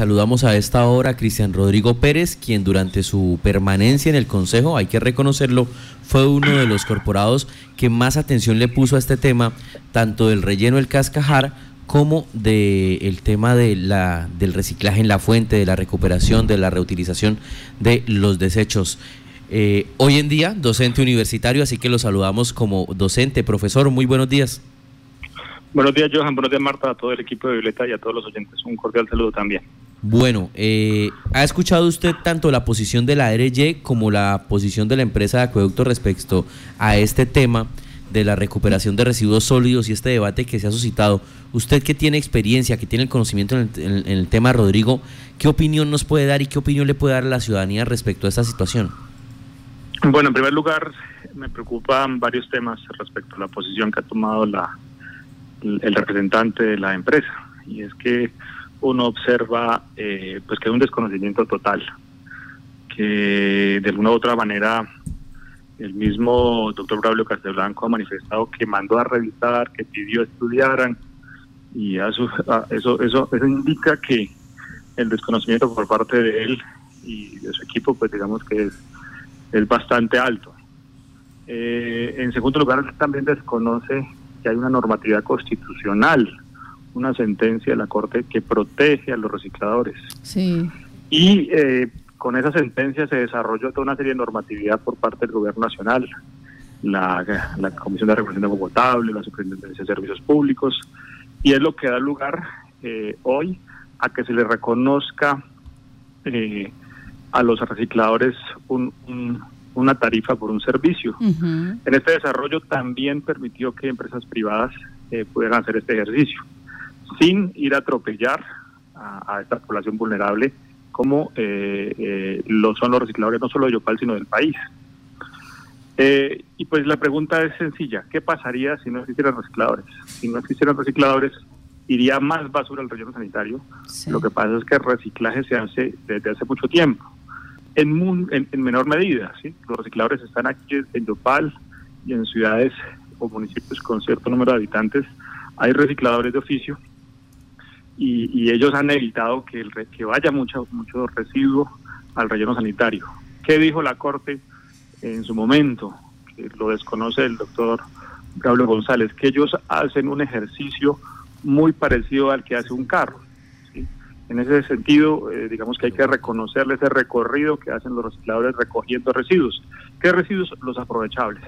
saludamos a esta hora a Cristian Rodrigo Pérez, quien durante su permanencia en el Consejo, hay que reconocerlo, fue uno de los corporados que más atención le puso a este tema, tanto del relleno del cascajar como del tema de la, del reciclaje en la fuente, de la recuperación, de la reutilización de los desechos. Eh, hoy en día, docente universitario, así que lo saludamos como docente. Profesor, muy buenos días. Buenos días, Johan. Buenos días, Marta, a todo el equipo de Violeta y a todos los oyentes. Un cordial saludo también. Bueno, eh, ¿ha escuchado usted tanto la posición de la RY como la posición de la empresa de acueducto respecto a este tema? de la recuperación de residuos sólidos y este debate que se ha suscitado. Usted que tiene experiencia, que tiene el conocimiento en el, tema, Rodrigo, ¿qué opinión nos puede dar y qué opinión le puede dar a la ciudadanía respecto a esta situación? Bueno, en primer lugar, me preocupan varios temas respecto a la posición que ha tomado la, el representante de la empresa. Y es que uno observa eh, pues que hay un desconocimiento total, que de alguna u otra manera el mismo doctor Braulio Castelblanco ha manifestado que mandó a revisar, que pidió estudiaran, y eso, eso, eso, indica que el desconocimiento por parte de él y de su equipo, pues digamos que es, es bastante alto. Eh, en segundo lugar, también desconoce que hay una normatividad constitucional, una sentencia de la Corte que protege a los recicladores. Sí. Y eh, con esa sentencia se desarrolló toda una serie de normatividad por parte del Gobierno Nacional, la, Comisión de Regulación de Agua Potable, la Superintendencia de Servicios Públicos, y es lo que da lugar eh, hoy a que se le reconozca eh, a los recicladores una tarifa por un servicio. En este desarrollo también permitió que empresas privadas eh, pudieran hacer este ejercicio, sin ir a atropellar a, a esta población vulnerable como eh, eh, lo son los recicladores no solo de Yopal, sino del país. Eh, y pues la pregunta es sencilla, ¿qué pasaría si no existieran recicladores? Si no existieran recicladores, iría más basura al relleno sanitario. Lo que pasa es que el reciclaje se hace desde hace mucho tiempo, en, en, menor medida. ¿sí? Los recicladores están aquí en Yopal y en ciudades o municipios con cierto número de habitantes. Hay recicladores de oficio y, ellos han evitado que, el, que vaya mucho, mucho residuo al relleno sanitario. ¿Qué dijo la Corte en su momento? Lo desconoce el doctor Pablo González, que ellos hacen un ejercicio muy parecido al que hace un carro. En ese sentido, eh, digamos que hay que reconocerle ese recorrido que hacen los recicladores recogiendo residuos. ¿Qué residuos? Los aprovechables.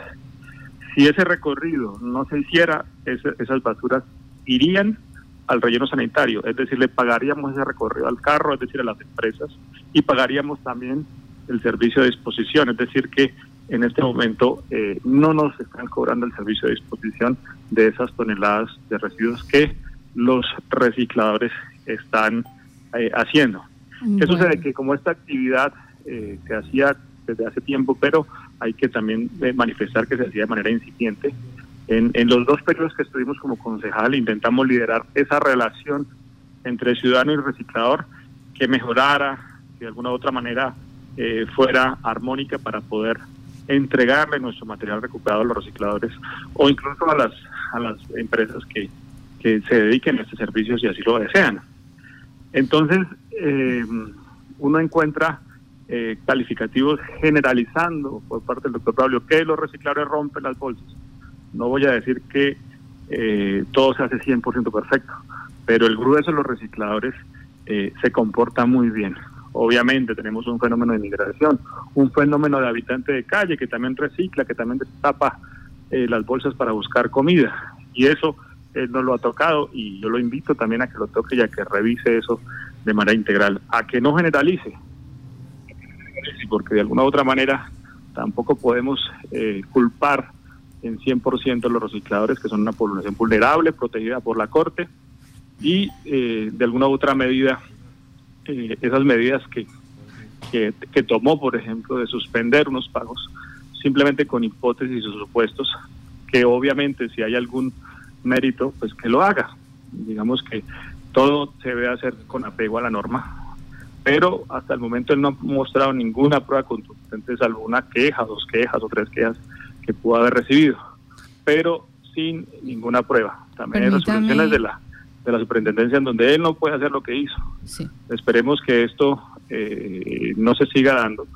Si ese recorrido no se hiciera, esas basuras irían al relleno sanitario, es decir, le pagaríamos ese recorrido al carro, es decir, a las empresas, y pagaríamos también el servicio de disposición, es decir, que en este momento eh, no nos están cobrando el servicio de disposición de esas toneladas de residuos que los recicladores están eh, haciendo. ¿Qué sucede? Que como esta actividad eh, se hacía desde hace tiempo, pero hay que también manifestar que se hacía de manera incipiente, en, los dos periodos que estuvimos como concejal intentamos liderar esa relación entre ciudadano y reciclador que mejorara, que de alguna u otra manera eh, fuera armónica para poder entregarle nuestro material recuperado a los recicladores o incluso a las, a las empresas que, que se dediquen a este servicio si así lo desean. Entonces, eh, uno encuentra eh, calificativos generalizando por parte del doctor Pablo que los recicladores rompen las bolsas no voy a decir que eh, todo se hace 100% perfecto, pero el grueso de los recicladores eh, se comporta muy bien. Obviamente tenemos un fenómeno de migración, un fenómeno de habitante de calle que también recicla, que también tapa eh, las bolsas para buscar comida. Y eso él no lo ha tocado y yo lo invito también a que lo toque y a que revise eso de manera integral, a que no generalice, porque de alguna u otra manera tampoco podemos culpar en 100% los recicladores, que son una población vulnerable, protegida por la Corte, y eh, de alguna u otra medida, eh, esas medidas que, que, tomó, por ejemplo, de suspender unos pagos, simplemente con hipótesis y supuestos, que obviamente si hay algún mérito, pues que lo haga. Digamos que todo se debe hacer con apego a la norma, pero hasta el momento él no ha mostrado ninguna prueba contundente, salvo una queja, dos quejas o tres quejas que pudo haber recibido, pero sin ninguna prueba. También hay resoluciones de la de la superintendencia en donde él no puede hacer lo que hizo. Esperemos que esto eh, no se siga dando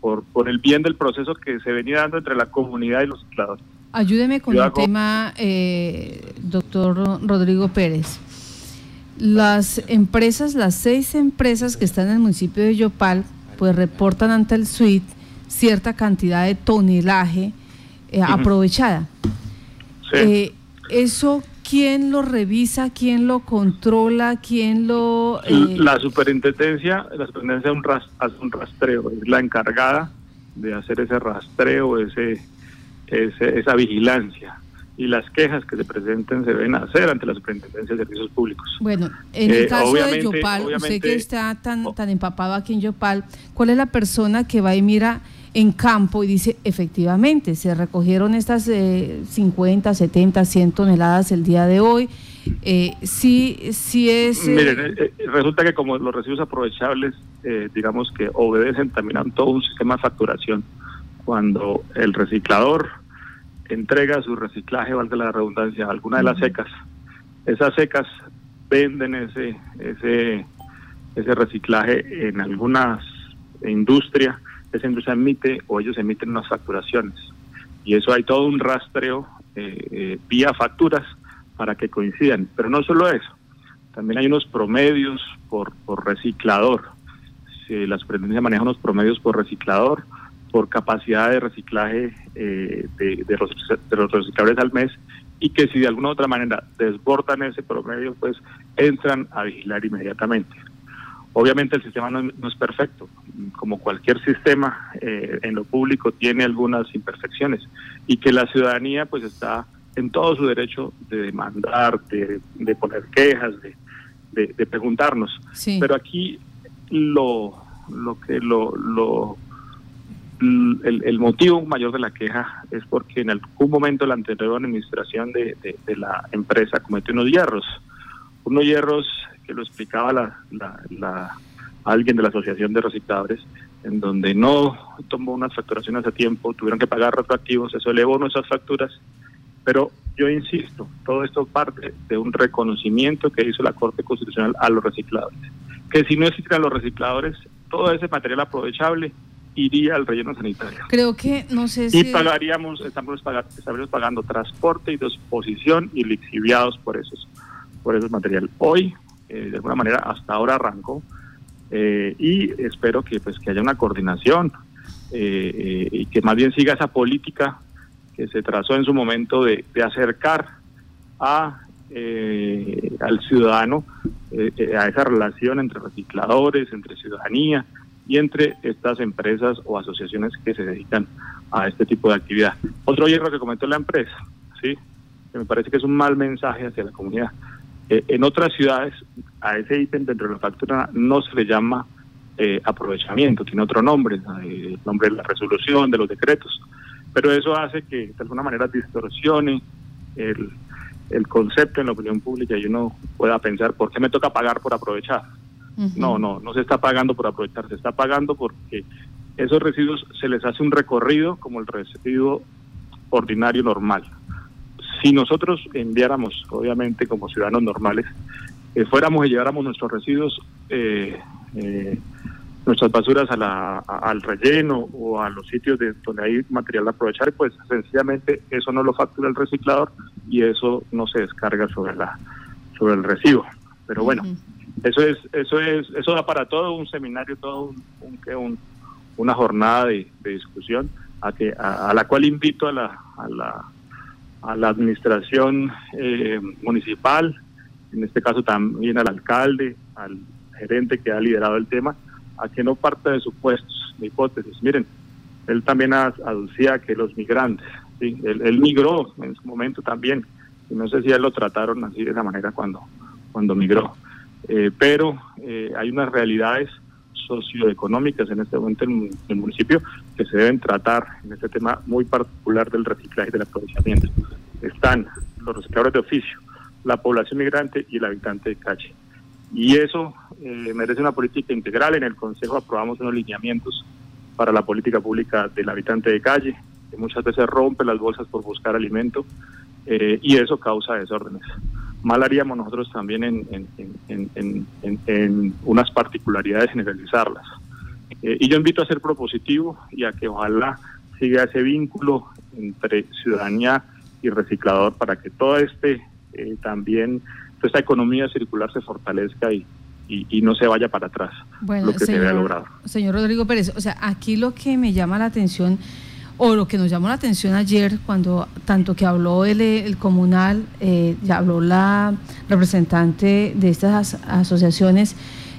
por, por el bien del proceso que se venía dando entre la comunidad y los recicladores. Ayúdeme con el tema, eh, doctor Rodrigo Pérez. Las empresas, las seis empresas que están en el municipio de Yopal, pues reportan ante el SUIT cierta cantidad de tonelaje eh, aprovechada. Eh, ¿Eso quién lo revisa, quién lo controla, quién lo...? Eh? La superintendencia, la superintendencia hace un rastreo, es la encargada de hacer ese rastreo, ese, esa vigilancia y las quejas que se presenten se deben hacer ante la Superintendencia de Servicios Públicos. Bueno, en el caso de Yopal, usted que está tan, tan empapado aquí en Yopal, ¿cuál es la persona que va y mira en campo y dice, efectivamente, se recogieron estas 50, 70, 100 toneladas el día de hoy. Eh, sí, sí es... Eh, Miren, eh, eh, resulta que como los residuos aprovechables, digamos que obedecen también a todo un sistema de facturación. Cuando el reciclador entrega su reciclaje, valga la redundancia, a alguna de las secas, esas secas venden ese, ese, ese reciclaje en algunas industrias esa industria emite o ellos emiten unas facturaciones. Y eso hay todo un rastreo eh, eh, vía facturas para que coincidan. Pero no solo eso, también hay unos promedios por, por reciclador. Si la superintendencia maneja unos promedios por reciclador, por capacidad de reciclaje eh, de, los, de los reciclables al mes y que si de alguna u otra manera desbordan ese promedio, pues entran a vigilar inmediatamente. Obviamente el sistema no, es perfecto, como cualquier sistema eh, en lo público tiene algunas imperfecciones y que la ciudadanía pues está en todo su derecho de demandar, de, poner quejas, de, de, preguntarnos. Pero aquí lo, lo que lo, lo el, el, motivo mayor de la queja es porque en algún momento la anterior administración de, de la empresa cometió unos hierros, unos hierros que lo explicaba la, alguien de la Asociación de Recicladores, en donde no tomó unas facturaciones a tiempo, tuvieron que pagar retroactivos, eso elevó nuestras facturas, pero yo insisto, todo esto parte de un reconocimiento que hizo la Corte Constitucional a los recicladores, que si no existieran los recicladores, todo ese material aprovechable iría al relleno sanitario. Creo que, no sé si... Y pagaríamos, estamos pagando, estaríamos pagando transporte y disposición y lixiviados por esos, por esos material. Hoy eh, de alguna manera hasta ahora arrancó eh, y espero que pues que haya una coordinación eh, y que más bien siga esa política que se trazó en su momento de, acercar a al ciudadano a esa relación entre recicladores, entre ciudadanía y entre estas empresas o asociaciones que se dedican a este tipo de actividad. Otro hierro que comentó la empresa, sí, que me parece que es un mal mensaje hacia la comunidad. Eh, en otras ciudades, a ese ítem dentro de la factura no se le llama eh, aprovechamiento, tiene otro nombre, el nombre de la resolución, de los decretos. Pero eso hace que de alguna manera distorsione el, concepto en la opinión pública y uno pueda pensar, ¿por qué me toca pagar por aprovechar? No, no, no se está pagando por aprovechar, se está pagando porque esos residuos se les hace un recorrido como el residuo ordinario normal. Si nosotros enviáramos, obviamente como ciudadanos normales, eh, fuéramos y lleváramos nuestros residuos, eh, eh, nuestras basuras a la, al relleno o a los sitios de, donde hay material de aprovechar, pues sencillamente eso no lo factura el reciclador y eso no se descarga sobre la sobre el recibo. Pero bueno, eso es eso es eso da para todo un seminario, todo un, una jornada de, discusión a que a, la cual invito a la, a la a la administración eh, municipal, en este caso también al alcalde, al gerente que ha liderado el tema, a que no parte de supuestos, de hipótesis. Miren, él también aducía que los migrantes, ¿sí? él, migró en su momento también, y no sé si él lo trataron así de esa manera cuando, cuando migró, eh, pero eh, hay unas realidades socioeconómicas en este momento en el municipio que se deben tratar en este tema muy particular del reciclaje y del aprovechamiento. Están los recicladores de oficio, la población migrante y el habitante de calle. Y eso eh, merece una política integral. En el Consejo aprobamos unos lineamientos para la política pública del habitante de calle, que muchas veces rompe las bolsas por buscar alimento eh, y eso causa desórdenes. Mal haríamos nosotros también en, en, unas particularidades generalizarlas. Eh, y yo invito a ser propositivo y a que ojalá siga ese vínculo entre ciudadanía y reciclador para que todo este eh, también, toda esta economía circular se fortalezca y, y, no se vaya para atrás bueno, lo que señor, se logrado. Señor Rodrigo Pérez, o sea, aquí lo que me llama la atención o lo que nos llamó la atención ayer cuando tanto que habló el, el comunal, eh, ya habló la representante de estas asociaciones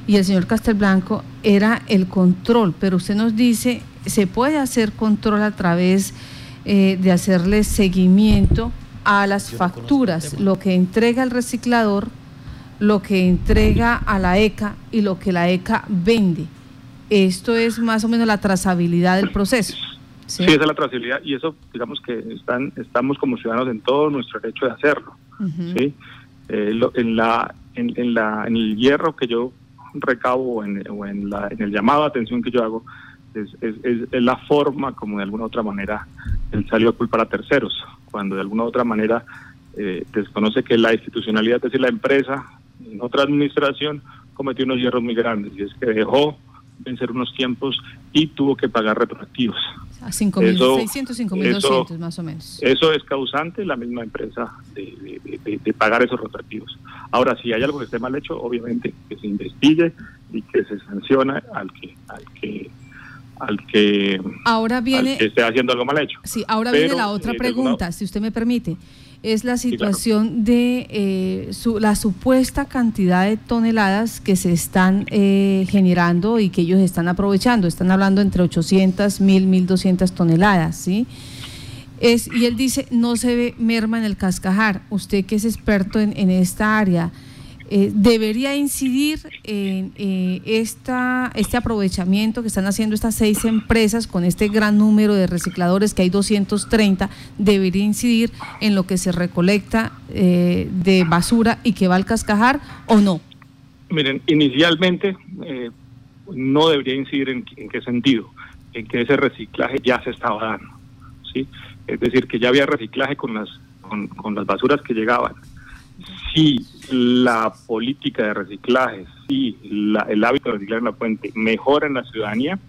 y el señor Castelblanco, era el control, pero usted nos dice, se puede hacer control a través eh, de hacerle seguimiento a las facturas, lo que entrega el reciclador, lo que entrega a la ECA y lo que la ECA vende. Esto es más o menos la trazabilidad del proceso. Sí, esa es la trazabilidad y eso, digamos que están, estamos como ciudadanos en todo nuestro derecho de hacerlo. ¿sí? Eh, en, la, en, la, en el hierro que yo recabo o en, en, la, en el llamado de atención que yo hago, es, es, es, la forma como de alguna otra manera él salió a culpar a terceros, cuando de alguna otra manera eh, desconoce que la institucionalidad, es decir, la empresa, en otra administración, cometió unos hierros muy grandes y es que dejó vencer unos tiempos y tuvo que pagar retroactivos. A 5.600, 5.200 más o menos. Eso es causante la misma empresa de, de, pagar esos retroactivos. Ahora, si hay algo que esté mal hecho, obviamente que se investigue y que se sanciona al que al que al que, ahora viene, esté haciendo algo mal hecho. Sí, ahora viene la otra eh, pregunta, si usted me permite es la situación de eh, la supuesta cantidad de toneladas que se están eh, generando y que ellos están aprovechando. Están hablando entre 800, 1000, 1200 toneladas, ¿sí? Es, y él dice, no se ve merma en el cascajar. Usted que es experto en, en esta área, eh, debería incidir en eh, esta, este aprovechamiento que están haciendo estas seis empresas con este gran número de recicladores, que hay 230, debería incidir en lo que se recolecta eh, de basura y que va al cascajar o no? Miren, inicialmente no debería incidir en, en, qué sentido, en que ese reciclaje ya se estaba dando, ¿sí? Es decir, que ya había reciclaje con las, con, con las basuras que llegaban si la política de reciclaje, si el hábito de reciclar en la fuente mejora en la ciudadanía,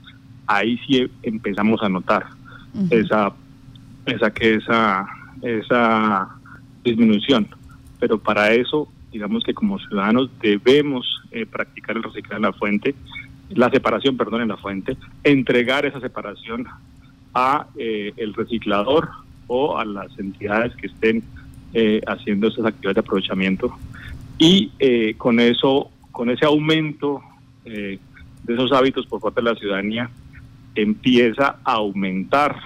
ahí sí empezamos a notar esa, esa, que esa, esa disminución. Pero para eso, digamos que como ciudadanos debemos eh, practicar el reciclaje en la fuente, la separación, perdón, en la fuente, entregar esa separación a eh, el reciclador o a las entidades que estén eh, haciendo esas actividades de aprovechamiento y eh, con eso, con ese aumento eh, de esos hábitos por parte de la ciudadanía, empieza a aumentar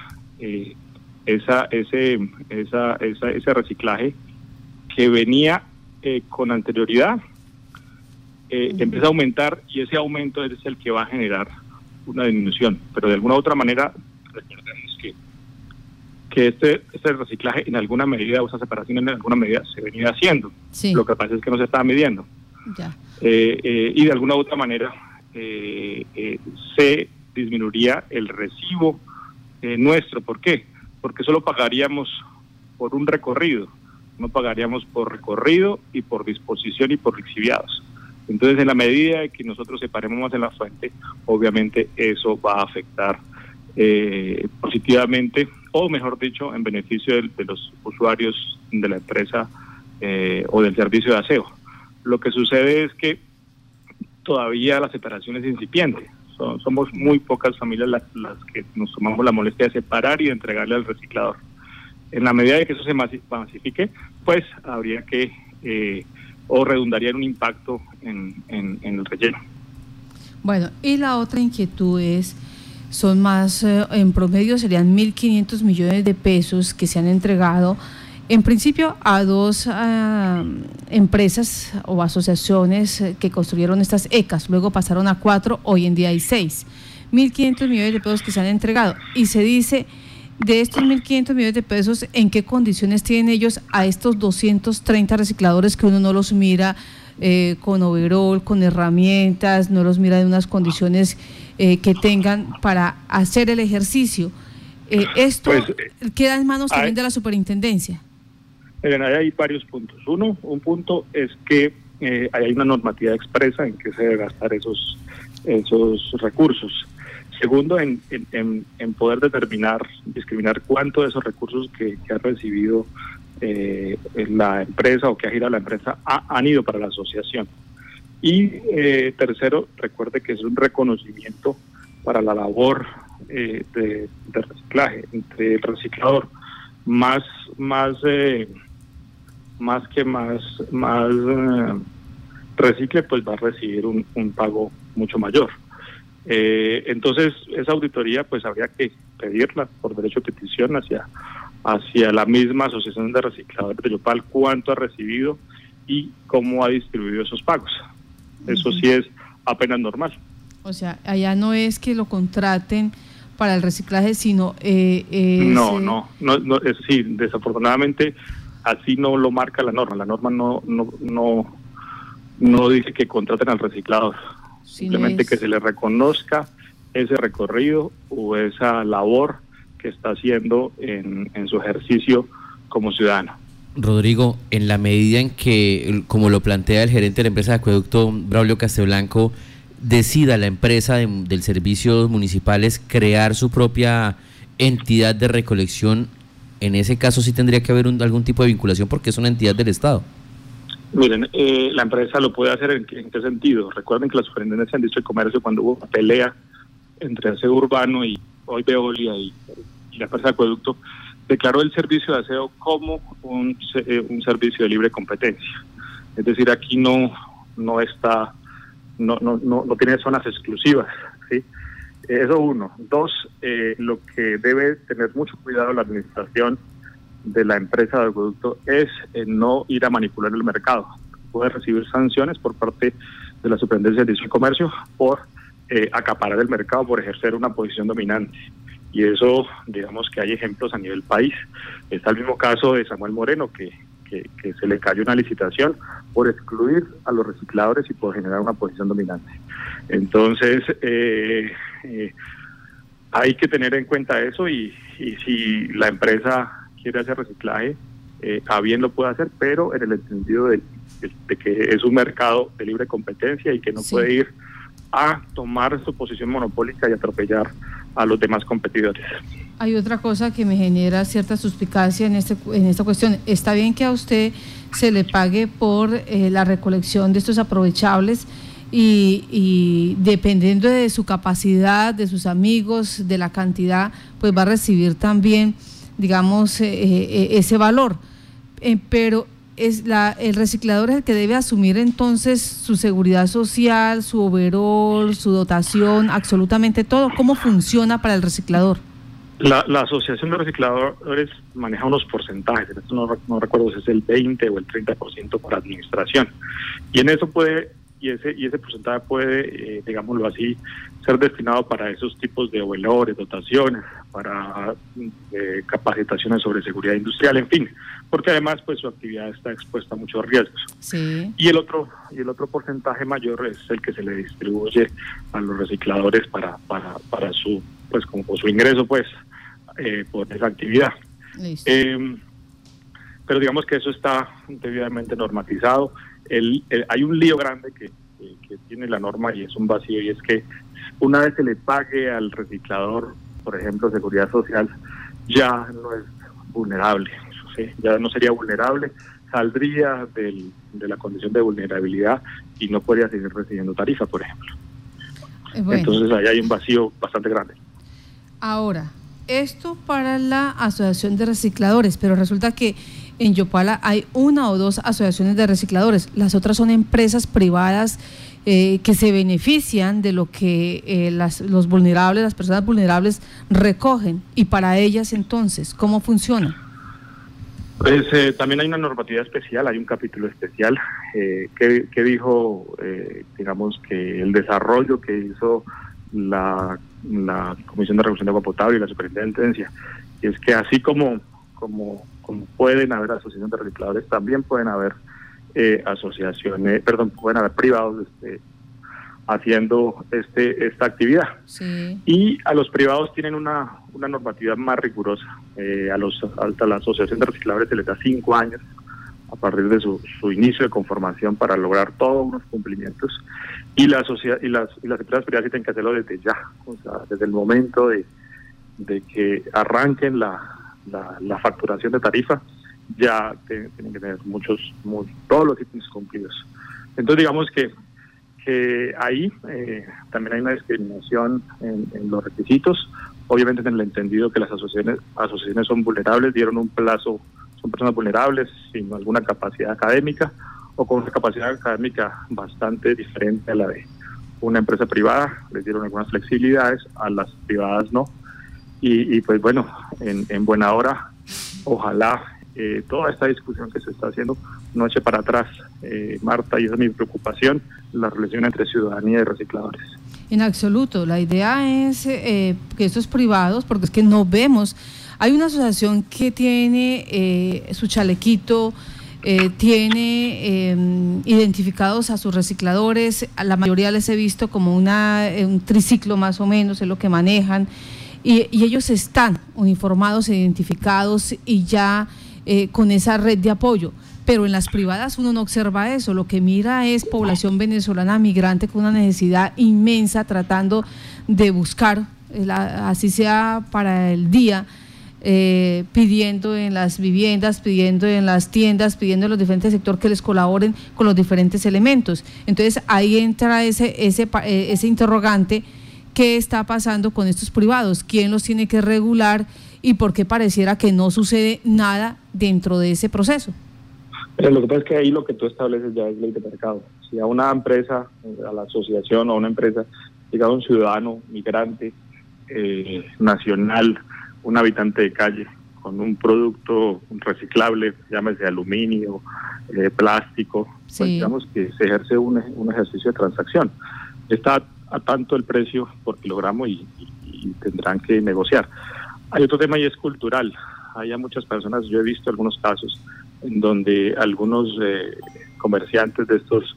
esa, ese, esa, ese reciclaje que venía con anterioridad, empieza a aumentar y ese aumento es el que va a generar una disminución, pero de alguna u otra manera que este, este reciclaje en alguna medida o esa separación en alguna medida se venía haciendo. Lo que pasa es que no se estaba midiendo. Eh, eh, y de alguna u otra manera eh, se disminuiría el recibo nuestro. ¿Por qué? Porque solo pagaríamos por un recorrido, no pagaríamos por recorrido y por disposición y por lixiviados. Entonces, en la medida que nosotros separemos más en la fuente, obviamente eso va a afectar positivamente o mejor dicho, en beneficio de, los usuarios de la empresa eh, o del servicio de aseo. Lo que sucede es que todavía la separación es incipiente. somos muy pocas familias las, que nos tomamos la molestia de separar y de entregarle al reciclador. En la medida de que eso se masifique, pues habría que eh, o redundaría en un impacto en el relleno. Bueno, y la otra inquietud es son más, eh, en promedio serían 1.500 millones de pesos que se han entregado en principio a dos ah, empresas o asociaciones eh, que construyeron estas ECAS, luego pasaron a cuatro, hoy en día hay seis. 1.500 millones de pesos que se han entregado y se dice de estos 1.500 millones de pesos, ¿en qué condiciones tienen ellos a estos 230 recicladores que uno no los mira eh, con overall, con herramientas, no los mira en unas condiciones eh, que tengan para hacer el ejercicio. Eh, ¿Esto pues, queda en manos también de la superintendencia? Hay varios puntos. Uno, un punto es que eh, hay una normativa expresa en que se debe gastar esos, esos recursos. Segundo, en, en, poder determinar, discriminar cuánto de esos recursos que, ha recibido eh, la empresa o que ha girado la empresa han ido para la asociación. Y eh, tercero, recuerde que es un reconocimiento para la labor de, de, reciclaje entre el reciclador más más más que más, más eh, recicle, pues va a recibir un, pago mucho mayor. Eh, entonces, esa auditoría, pues habría que pedirla por derecho de petición hacia, hacia la misma Asociación de Recicladores de Yopal, cuánto ha recibido y cómo ha distribuido esos pagos. Eso sí es apenas normal. O sea, allá no es que lo contraten para el reciclaje, sino... Eh, no, no, no, no, es, sí, desafortunadamente así no lo marca la norma. La norma no no no, no dice que contraten al reciclador. Simplemente que se le reconozca ese recorrido o esa labor que está haciendo en, en su ejercicio como ciudadano. Rodrigo, en la medida en que, como lo plantea el gerente de la empresa de acueducto, Braulio Casteblanco, decida la empresa de, del servicios municipales crear su propia entidad de recolección en ese caso sí tendría que haber algún tipo de vinculación porque es una entidad del Estado. Miren, eh, la empresa lo puede hacer en, qué sentido. Recuerden que las superintendencias han dicho el comercio cuando hubo pelea entre aseo urbano y hoy Veolia y, la empresa de acueducto, declaró el servicio de aseo como un, eh, un servicio de libre competencia. Es decir, aquí no no está no no no, no tiene zonas exclusivas, ¿sí? Eso uno. Dos, eh, lo que debe tener mucho cuidado la administración de la empresa de acueducto es eh, no ir a manipular el mercado. Puede recibir sanciones por parte de la Superintendencia de Comercio por eh, acaparar el mercado, por ejercer una posición dominante. Y eso, digamos que hay ejemplos a nivel país. Está el mismo caso de Samuel Moreno, que, que, que se le cayó una licitación por excluir a los recicladores y por generar una posición dominante. Entonces, eh, eh, hay que tener en cuenta eso y, si la empresa quiere hacer reciclaje, eh, a bien lo puede hacer, pero en el entendido de, que es un mercado de libre competencia y que no puede ir a tomar su posición monopólica y atropellar a los demás competidores. Hay otra cosa que me genera cierta suspicacia en, este, en esta cuestión. Está bien que a usted se le pague por eh, la recolección de estos aprovechables, y, dependiendo de su capacidad, de sus amigos, de la cantidad, pues va a recibir también, digamos, eh, eh, ese valor. Pero es la, el reciclador es el que debe asumir entonces su seguridad social, su overall, su dotación, absolutamente todo. ¿Cómo funciona para el reciclador? La, la Asociación de Recicladores maneja unos porcentajes, en esto no, recuerdo si es el 20 o el 30% por administración. Y en eso puede y ese y ese porcentaje puede, eh, digámoslo así, ser destinado para esos tipos de valores, dotaciones, para eh, capacitaciones sobre seguridad industrial, en fin, porque además pues su actividad está expuesta a muchos riesgos. Y el otro y el otro porcentaje mayor es el que se le distribuye a los recicladores para para para su pues como su ingreso pues eh, por esa actividad. Em, pero digamos que eso está debidamente normatizado el, hay un lío grande que, tiene la norma y es un vacío y es que una vez se le pague al reciclador, por ejemplo, seguridad social, ya no es vulnerable, ya no sería vulnerable, saldría del, de la condición de vulnerabilidad y no podría seguir recibiendo tarifa, por ejemplo. Eh, Entonces ahí hay un vacío bastante grande. Ahora, esto para la Asociación de Recicladores, pero resulta que en Yopala hay una o dos asociaciones de recicladores, las otras son empresas privadas eh, que se benefician de lo que eh, las, los vulnerables, las personas vulnerables recogen. Y para ellas entonces, ¿cómo funciona? Pues eh, también hay una normativa especial, hay un capítulo especial que, que, dijo, digamos, que el desarrollo que hizo la, la Comisión de Regulación de Agua Potable y la Superintendencia, y es que así como, como pueden haber asociaciones de recicladores, también pueden haber eh, asociaciones, perdón, pueden haber privados este, haciendo este esta actividad. Y a los privados tienen una, una normativa más rigurosa. Eh, a, los, a la Asociación de Recicladores se les da cinco años a partir de su, su inicio de conformación para lograr todos unos cumplimientos. Y, la sociedad, y, las, y las empresas privadas tienen que hacerlo desde ya, o sea, desde el momento de, de que arranquen la, la, facturación de tarifa, ya tienen que tener muchos, todos los ítems cumplidos. Entonces digamos que que ahí eh, también hay una discriminación en, los requisitos. Obviamente en el entendido que las asociaciones, asociaciones son vulnerables, dieron un plazo, son personas vulnerables sin alguna capacidad académica o con una capacidad académica bastante diferente a la de una empresa privada, les dieron algunas flexibilidades, a las privadas no. Y, pues bueno, en, en buena hora, ojalá eh, toda esta discusión que se está haciendo no eche para atrás, eh, Marta, y esa es mi preocupación, la relación entre ciudadanía y recicladores. En absoluto, la idea es eh, que estos privados, porque es que no vemos, hay una asociación que tiene su chalequito, tiene em, identificados a sus recicladores, a la mayoría les he visto como una, un triciclo más o menos, es lo que manejan, y, y ellos están uniformados, identificados y ya eh, con esa red de apoyo. Pero en las privadas uno no observa eso, lo que mira es población venezolana migrante con una necesidad inmensa tratando de buscar, eh, así sea para el día, eh, pidiendo en las viviendas, pidiendo en las tiendas, pidiendo en los diferentes sectores que les colaboren con los diferentes elementos. Entonces ahí entra ese, ese, ese interrogante, ¿qué está pasando con estos privados? ¿Quién los tiene que regular? Y por qué pareciera que no sucede nada dentro de ese proceso. Pero lo que pasa es que ahí lo que tú estableces ya es ley de mercado. Si a una empresa, a la asociación o a una empresa, llega un ciudadano, migrante, eh, nacional, un habitante de calle, con un producto reciclable, llámese aluminio, eh, plástico, pues digamos que se ejerce un, ejercicio de transacción. Está a tanto el precio por kilogramo y tendrán que negociar. Hay otro tema y es cultural. Hay muchas personas, yo he visto algunos casos en donde algunos eh, comerciantes de estos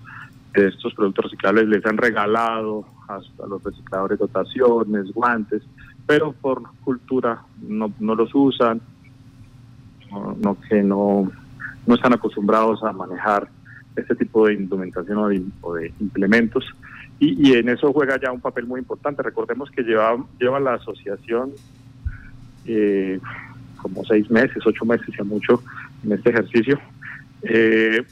de estos productos reciclables les han regalado hasta los recicladores dotaciones, guantes, pero por cultura no, no los usan, no, que no, no están acostumbrados a manejar este tipo de indumentación o de, implementos. Y, y, en eso juega ya un papel muy importante. Recordemos que lleva, lleva la asociación eh, como seis meses, ocho meses ya mucho en este ejercicio. Eh,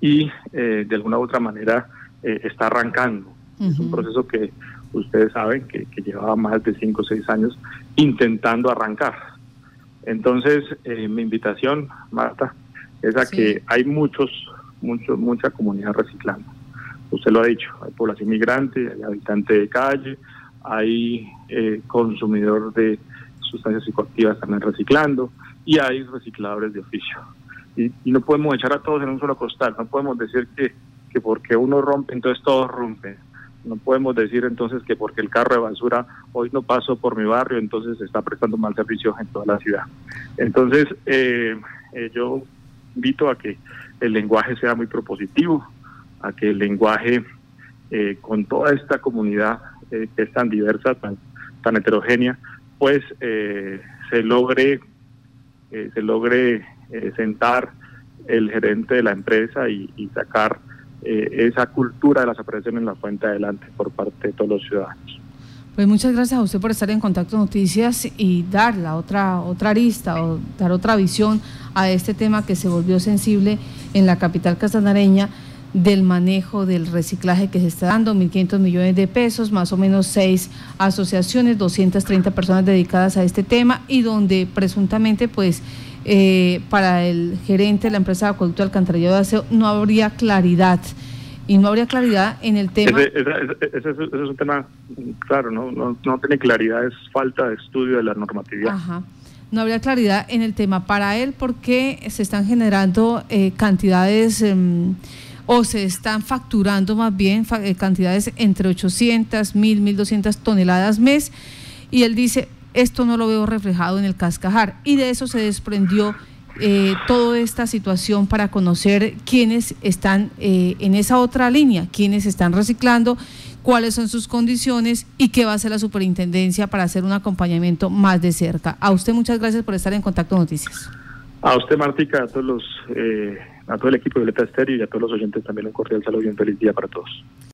y eh, de alguna u otra manera eh, está arrancando. Es un proceso que ustedes saben que, llevaba más de cinco o seis años intentando arrancar. Entonces, mi invitación, Marta, es a que hay muchos, muchos, mucha comunidad reciclando. Usted lo ha dicho, hay población migrante, hay habitante de calle, hay consumidor de, sustancias psicoactivas también reciclando y hay recicladores de oficio. Y, no podemos echar a todos en un solo costal, no podemos decir que, que porque uno rompe, entonces todos rompen. No podemos decir entonces que porque el carro de basura hoy no pasó por mi barrio, entonces se está prestando mal servicio en toda la ciudad. Entonces, eh, eh, yo invito a que el lenguaje sea muy propositivo, a que el lenguaje eh, con toda esta comunidad que es tan diversa, tan, tan heterogénea, pues eh, se logre eh, se logre eh, sentar el gerente de la empresa y, sacar esa cultura de la separación en la fuente adelante por parte de todos los ciudadanos. Pues muchas gracias a usted por estar en Contacto Noticias y dar la otra, otra arista o dar otra visión a este tema que se volvió sensible en la capital castellanareña del manejo del reciclaje que se está dando, 1.500 millones de pesos, más o menos seis asociaciones, 230 personas dedicadas a este tema y donde presuntamente pues eh, para el gerente de la empresa de acueducto alcantarillado de aseo no habría claridad y no habría claridad en el tema. Ese, es un tema, claro, no, no, no, tiene claridad, es falta de estudio de la normatividad. Ajá. No habría claridad en el tema para él porque se están generando eh, cantidades... Em, o se están facturando más bien eh, cantidades entre 800, 1000, 1200 toneladas mes y él dice, esto no lo veo reflejado en el cascajar y de eso se desprendió eh, toda esta situación para conocer quiénes están eh, en esa otra línea, quiénes están reciclando, cuáles son sus condiciones y qué va a hacer la superintendencia para hacer un acompañamiento más de cerca. A usted muchas gracias por estar en Contacto Noticias. A usted, Martica, a todos los, a todo el equipo de Violeta Estéreo y a todos los oyentes también un cordial saludo y un feliz día para todos.